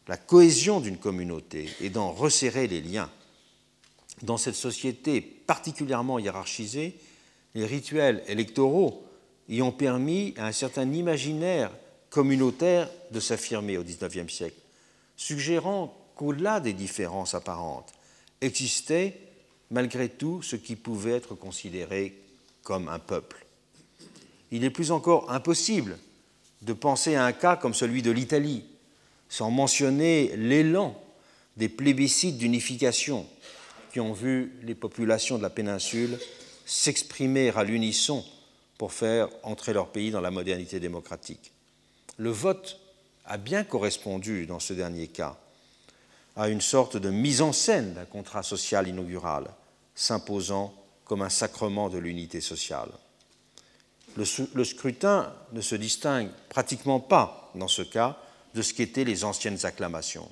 S2: la cohésion d'une communauté et d'en resserrer les liens. Dans cette société particulièrement hiérarchisée, les rituels électoraux y ont permis à un certain imaginaire communautaire de s'affirmer au XIXe siècle, suggérant qu'au-delà des différences apparentes, existait malgré tout ce qui pouvait être considéré comme un peuple. Il est plus encore impossible de penser à un cas comme celui de l'Italie, sans mentionner l'élan des plébiscites d'unification qui ont vu les populations de la péninsule s'exprimer à l'unisson pour faire entrer leur pays dans la modernité démocratique. Le vote a bien correspondu, dans ce dernier cas, à une sorte de mise en scène d'un contrat social inaugural, s'imposant comme un sacrement de l'unité sociale. Le, scrutin ne se distingue pratiquement pas, dans ce cas, de ce qu'étaient les anciennes acclamations.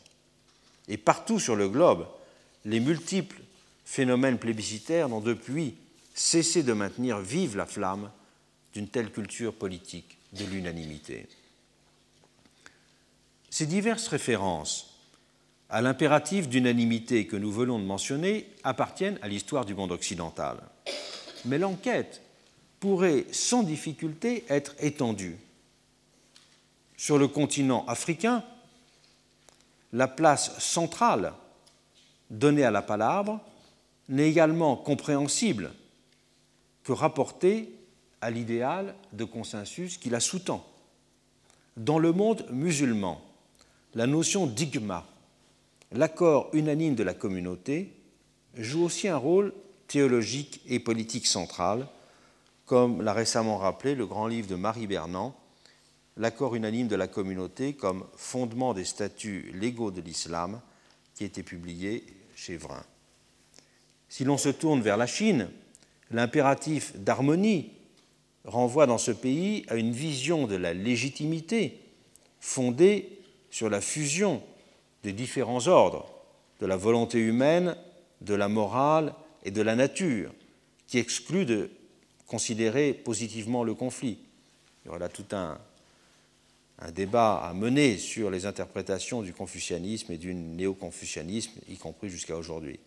S2: Et partout sur le globe, les multiples phénomènes plébiscitaires n'ont depuis cessé de maintenir vive la flamme d'une telle culture politique de l'unanimité. Ces diverses références à l'impératif d'unanimité que nous venons de mentionner appartiennent à l'histoire du monde occidental. Mais l'enquête pourrait sans difficulté être étendue. Sur le continent africain, la place centrale donnée à la palabre n'est également compréhensible que rapportée à l'idéal de consensus qui la sous-tend. Dans le monde musulman, la notion d'igma, l'accord unanime de la communauté, joue aussi un rôle théologique et politique central, comme l'a récemment rappelé le grand livre de Marie Bernand, L'accord unanime de la communauté comme fondement des statuts légaux de l'islam, qui a été publié chez Vrin. Si l'on se tourne vers la Chine, l'impératif d'harmonie renvoie dans ce pays à une vision de la légitimité fondée sur la fusion des différents ordres, de la volonté humaine, de la morale et de la nature, qui exclut de considérer positivement le conflit. Il y aura là tout un, un débat à mener sur les interprétations du confucianisme et du néo-confucianisme, y compris jusqu'à aujourd'hui.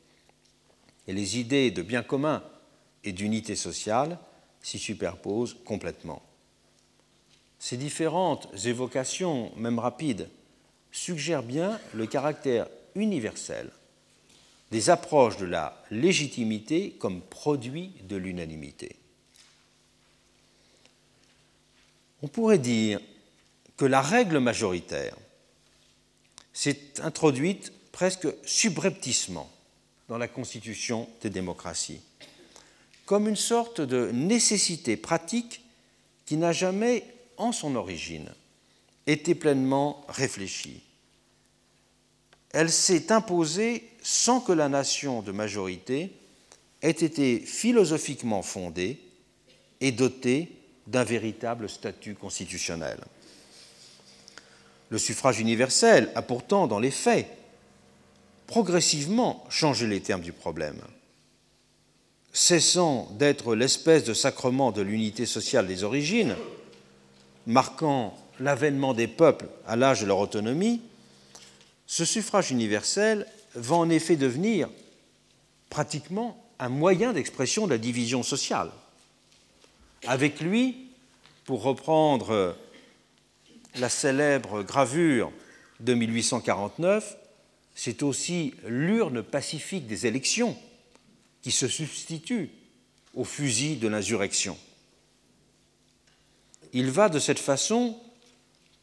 S2: Et les idées de bien commun et d'unité sociale s'y superposent complètement. Ces différentes évocations, même rapides, suggèrent bien le caractère universel des approches de la légitimité comme produit de l'unanimité. On pourrait dire que la règle majoritaire s'est introduite presque subrepticement dans la constitution des démocraties, comme une sorte de nécessité pratique qui n'a jamais, en son origine, été pleinement réfléchie. Elle s'est imposée sans que la nation de majorité ait été philosophiquement fondée et dotée d'un véritable statut constitutionnel. Le suffrage universel a pourtant, dans les faits, progressivement changé les termes du problème. Cessant d'être l'espèce de sacrement de l'unité sociale des origines, marquant l'avènement des peuples à l'âge de leur autonomie, ce suffrage universel va en effet devenir pratiquement un moyen d'expression de la division sociale. Avec lui, pour reprendre la célèbre gravure de 1849, c'est aussi l'urne pacifique des élections qui se substitue au fusil de l'insurrection. Il va de cette façon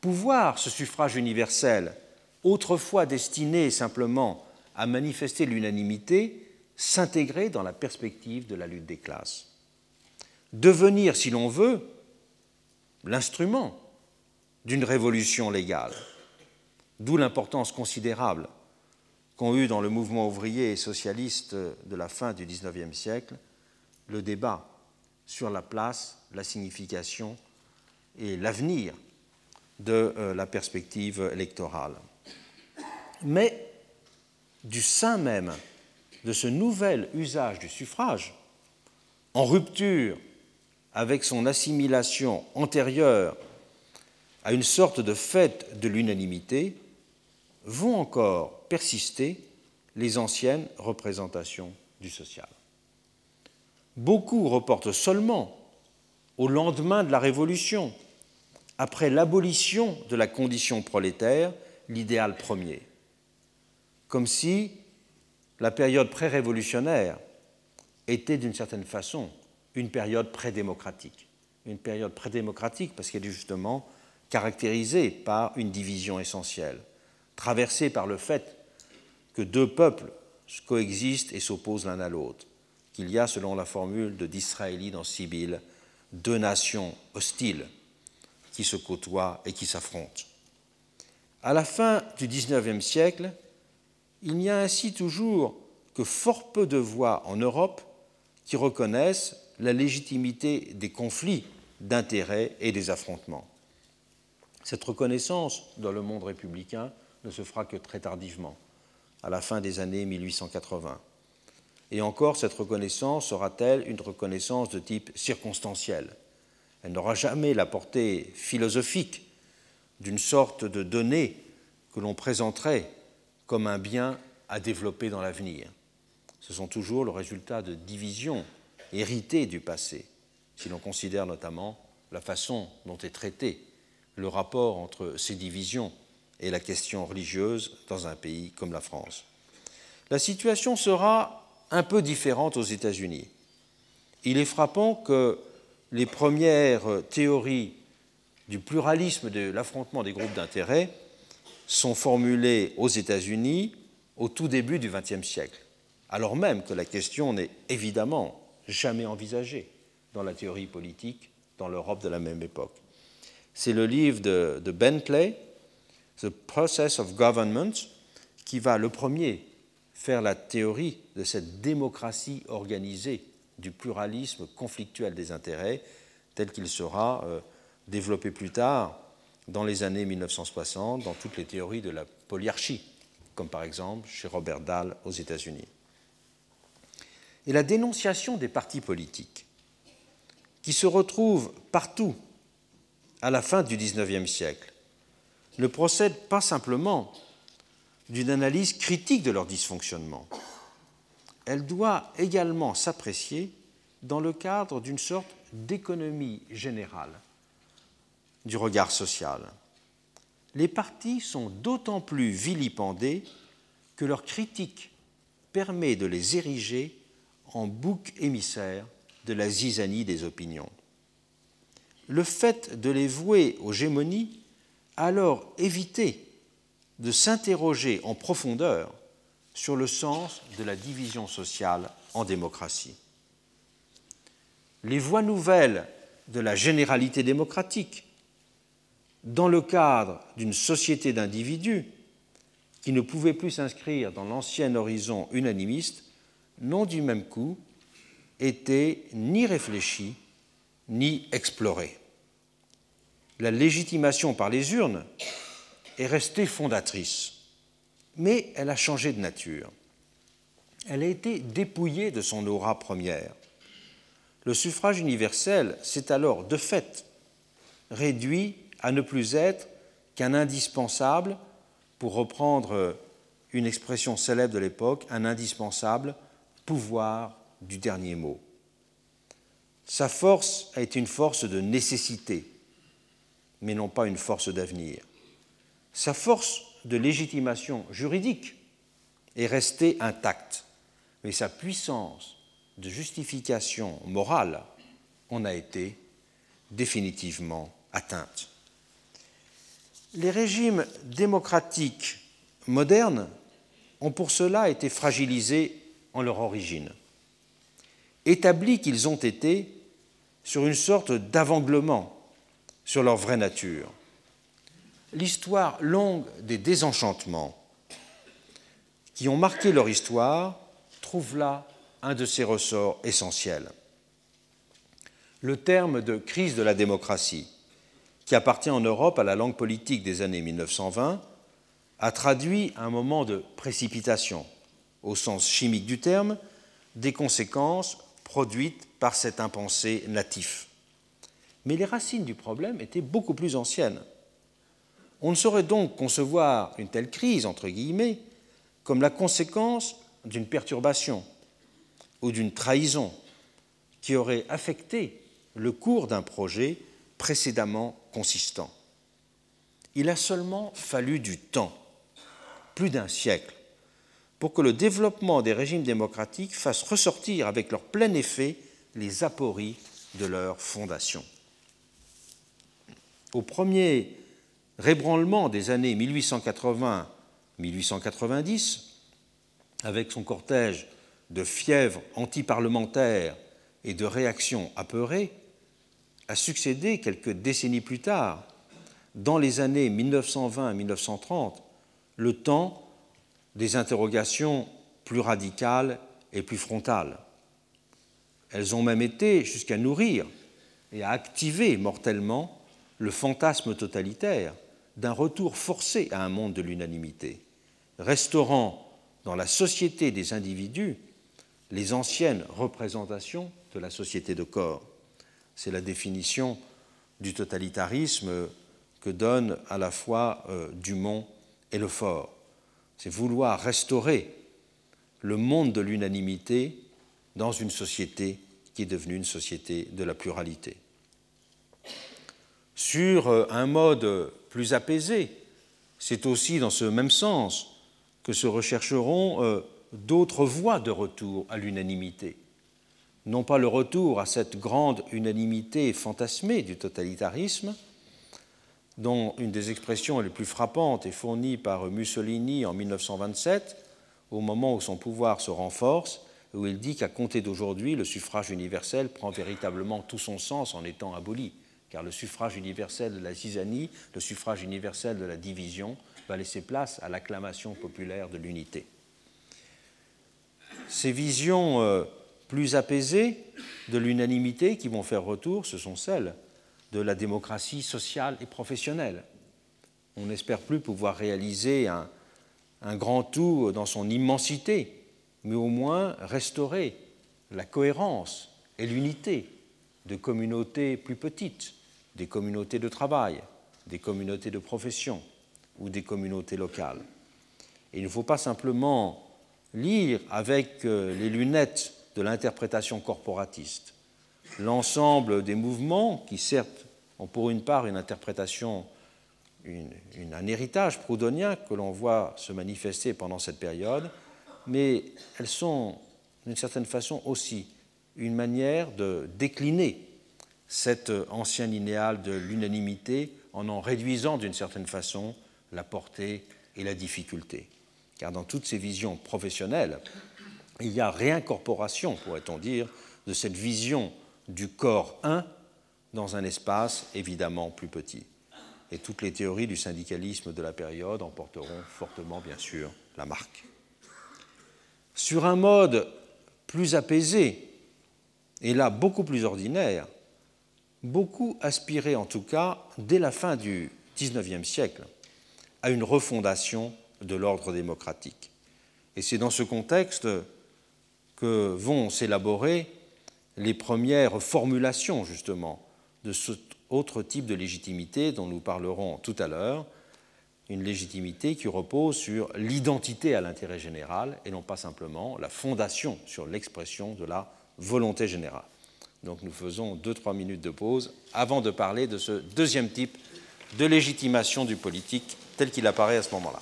S2: pouvoir ce suffrage universel, autrefois destiné simplement à manifester l'unanimité, s'intégrer dans la perspective de la lutte des classes. Devenir, si l'on veut, l'instrument d'une révolution légale. D'où l'importance considérable qu'ont eu dans le mouvement ouvrier et socialiste de la fin du XIXe siècle le débat sur la place, la signification et l'avenir de euh, la perspective électorale. Mais du sein même de ce nouvel usage du suffrage, en rupture avec son assimilation antérieure à une sorte de fête de l'unanimité, vont encore persister les anciennes représentations du social. Beaucoup reportent seulement au lendemain de la Révolution, après l'abolition de la condition prolétaire, l'idéal premier, comme si la période pré-révolutionnaire était d'une certaine façon une période pré-démocratique. Une période pré-démocratique parce qu'elle est justement caractérisée par une division essentielle, traversée par le fait que deux peuples coexistent et s'opposent l'un à l'autre, qu'il y a, selon la formule de Disraeli dans Sibylle, deux nations hostiles qui se côtoient et qui s'affrontent. À la fin du XIXe siècle, il n'y a ainsi toujours que fort peu de voix en Europe qui reconnaissent la légitimité des conflits d'intérêts et des affrontements. Cette reconnaissance dans le monde républicain ne se fera que très tardivement, à la fin des années 1880. Et encore, cette reconnaissance sera-t-elle une reconnaissance de type circonstanciel? Elle n'aura jamais la portée philosophique d'une sorte de donnée que l'on présenterait comme un bien à développer dans l'avenir. Ce sont toujours le résultat de divisions héritées du passé, si l'on considère notamment la façon dont est traité le rapport entre ces divisions et la question religieuse dans un pays comme la France. La situation sera un peu différente aux États-Unis. Il est frappant que les premières théories du pluralisme de l'affrontement des groupes d'intérêt sont formulées aux États-Unis au tout début du XXe siècle, alors même que la question n'est évidemment jamais envisagée dans la théorie politique dans l'Europe de la même époque. C'est le livre de, de, Bentley, The Process of Government, qui va le premier faire la théorie de cette démocratie organisée du pluralisme conflictuel des intérêts, tel qu'il sera euh, développé plus tard dans les années 1960 dans toutes les théories de la polyarchie, comme par exemple chez Robert Dahl aux États-Unis. Et la dénonciation des partis politiques, qui se retrouvent partout à la fin du XIXe siècle, ne procède pas simplement d'une analyse critique de leur dysfonctionnement. Elle doit également s'apprécier dans le cadre d'une sorte d'économie générale du regard social. Les partis sont d'autant plus vilipendés que leur critique permet de les ériger en bouc émissaire de la zizanie des opinions. Le fait de les vouer aux gémonies a alors évité de s'interroger en profondeur sur le sens de la division sociale en démocratie. Les voies nouvelles de la généralité démocratique, dans le cadre d'une société d'individus qui ne pouvait plus s'inscrire dans l'ancien horizon unanimiste, n'ont du même coup été ni réfléchies ni explorées. La légitimation par les urnes est restée fondatrice, mais elle a changé de nature. Elle a été dépouillée de son aura première. Le suffrage universel s'est alors, de fait, réduit à ne plus être qu'un indispensable, pour reprendre une expression célèbre de l'époque, un indispensable du dernier mot. Sa force a été une force de nécessité, mais non pas une force d'avenir. Sa force de légitimation juridique est restée intacte, mais sa puissance de justification morale en a été définitivement atteinte. Les régimes démocratiques modernes ont pour cela été fragilisés en leur origine, établis qu'ils ont été sur une sorte d'avanglement sur leur vraie nature. L'histoire longue des désenchantements qui ont marqué leur histoire trouve là un de ses ressorts essentiels. Le terme de crise de la démocratie, qui appartient en Europe à la langue politique des années 1920, a traduit un moment de précipitation, au sens chimique du terme, des conséquences produites par cet impensé natif. Mais les racines du problème étaient beaucoup plus anciennes. On ne saurait donc concevoir une telle crise, entre guillemets, comme la conséquence d'une perturbation ou d'une trahison qui aurait affecté le cours d'un projet précédemment consistant. Il a seulement fallu du temps, plus d'un siècle, pour que le développement des régimes démocratiques fasse ressortir avec leur plein effet les apories de leur fondation. Au premier rébranlement des années 1880-1890, avec son cortège de fièvre antiparlementaire et de réactions apeurées, a succédé quelques décennies plus tard, dans les années 1920-1930, le temps des interrogations plus radicales et plus frontales. Elles ont même été jusqu'à nourrir et à activer mortellement le fantasme totalitaire d'un retour forcé à un monde de l'unanimité, restaurant dans la société des individus les anciennes représentations de la société de corps. C'est la définition du totalitarisme que donnent à la fois euh, Dumont et Lefort. C'est vouloir restaurer le monde de l'unanimité dans une société qui est devenue une société de la pluralité. Sur euh, un mode plus apaisé, c'est aussi dans ce même sens que se rechercheront euh, d'autres voies de retour à l'unanimité. Non pas le retour à cette grande unanimité fantasmée du totalitarisme, dont une des expressions les plus frappantes est fournie par Mussolini en 1927, au moment où son pouvoir se renforce, où il dit qu'à compter d'aujourd'hui, le suffrage universel prend véritablement tout son sens en étant aboli, car le suffrage universel de la zizanie, le suffrage universel de la division, va laisser place à l'acclamation populaire de l'unité. Ces visions euh, plus apaisées de l'unanimité qui vont faire retour, ce sont celles de la démocratie sociale et professionnelle. On n'espère plus pouvoir réaliser un, grand tout dans son immensité, mais au moins restaurer la cohérence et l'unité de communautés plus petites, des communautés de travail, des communautés de profession ou des communautés locales. il ne faut pas simplement lire avec euh, les lunettes de l'interprétation corporatiste l'ensemble des mouvements qui, certes, ont pour une part une interprétation, un héritage proudhonien que l'on voit se manifester pendant cette période, mais elles sont d'une certaine façon aussi une manière de décliner cet ancien linéal de l'unanimité en en réduisant d'une certaine façon la portée et la difficulté. Car dans toutes ces visions professionnelles, il y a réincorporation, pourrait-on dire, de cette vision du corps un dans un espace évidemment plus petit. Et toutes les théories du syndicalisme de la période en porteront fortement, bien sûr, la marque. Sur un mode plus apaisé, et là beaucoup plus ordinaire, beaucoup aspiraient en tout cas, dès la fin du XIXe siècle, à une refondation de l'ordre démocratique. Et c'est dans ce contexte que vont s'élaborer les premières formulations justement de cet autre type de légitimité dont nous parlerons tout à l'heure, une légitimité qui repose sur l'identité à l'intérêt général et non pas simplement la fondation sur l'expression de la volonté générale. Donc nous faisons deux, trois minutes de pause avant de parler de ce deuxième type de légitimation du politique tel qu'il apparaît à ce moment-là.